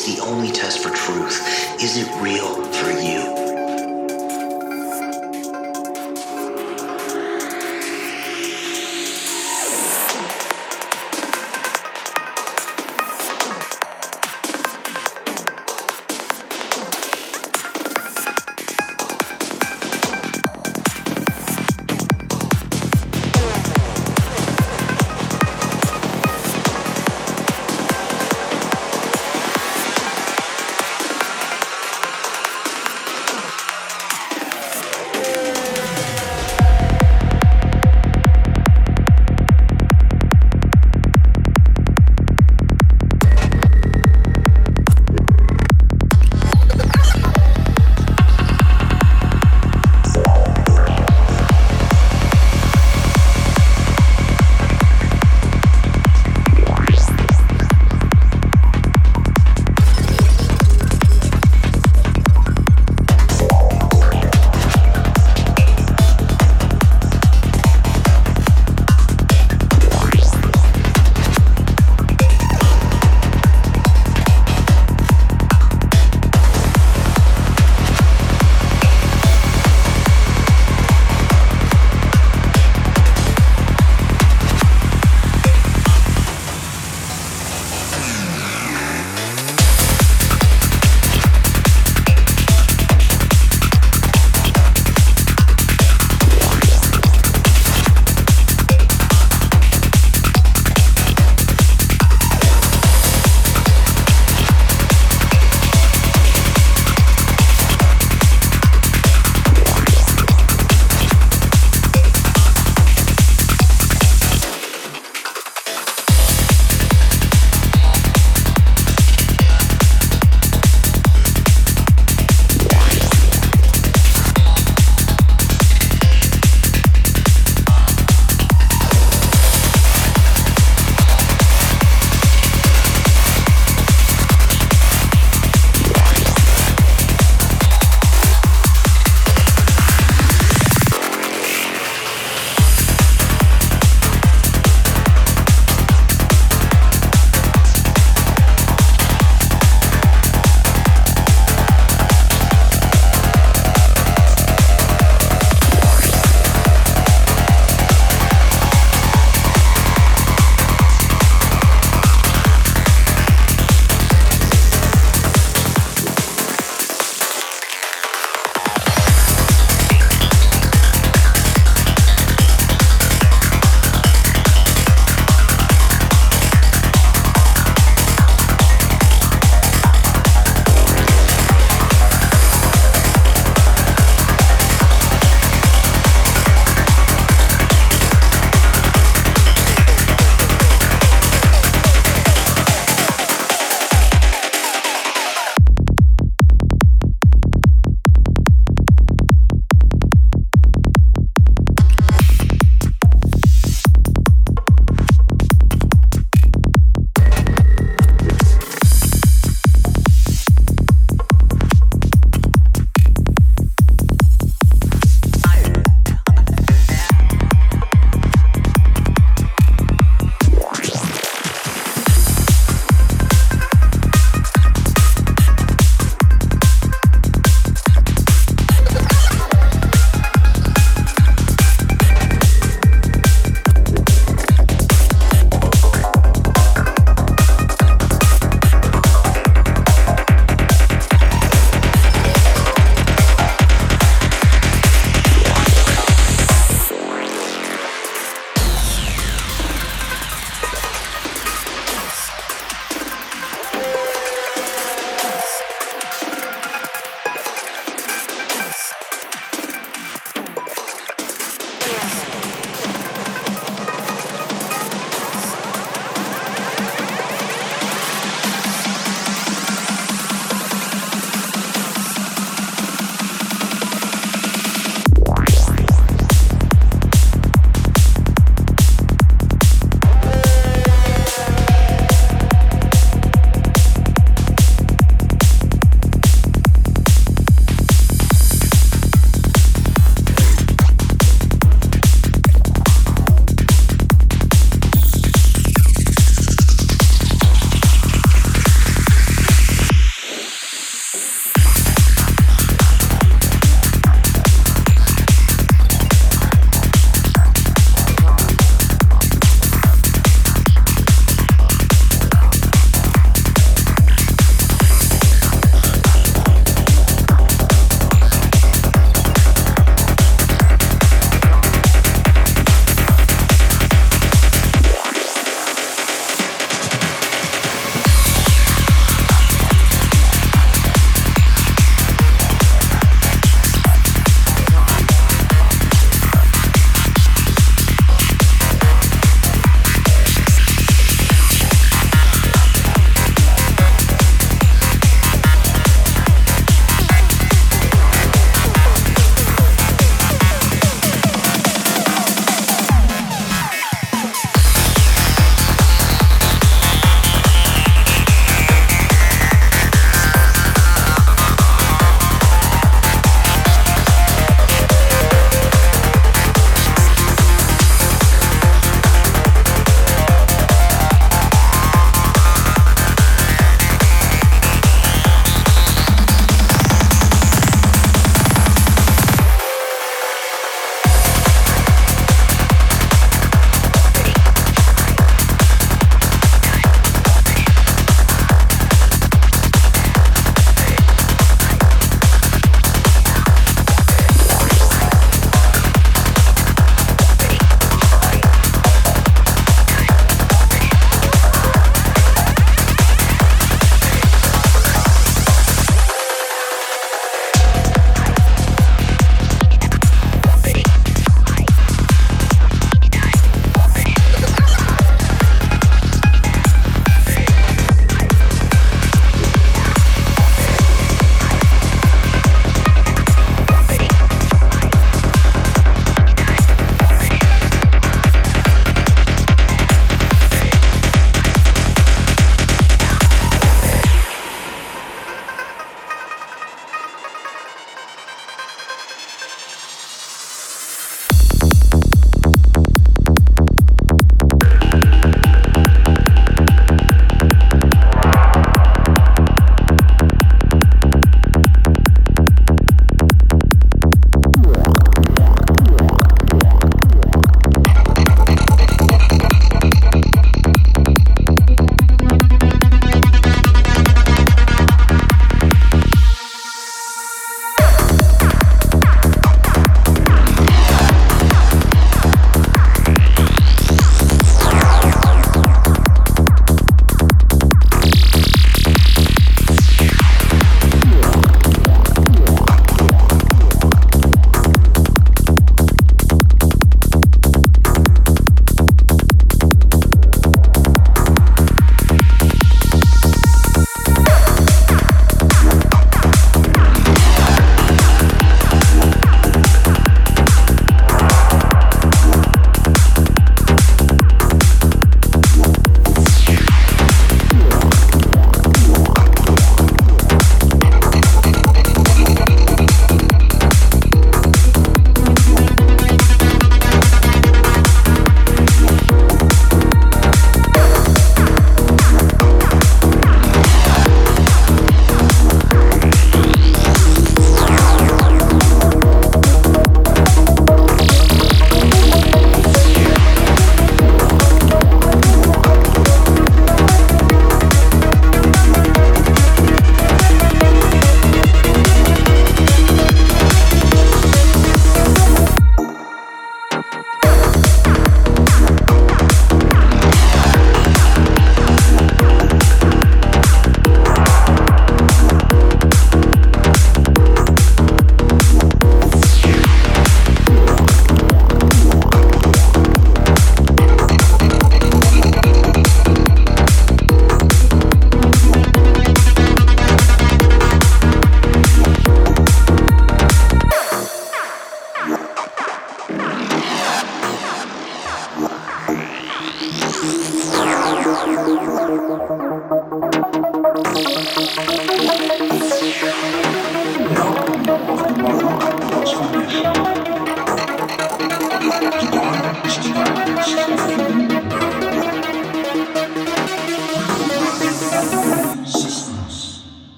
is the only test for truth. Is it real for you?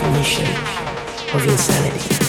definition of insanity.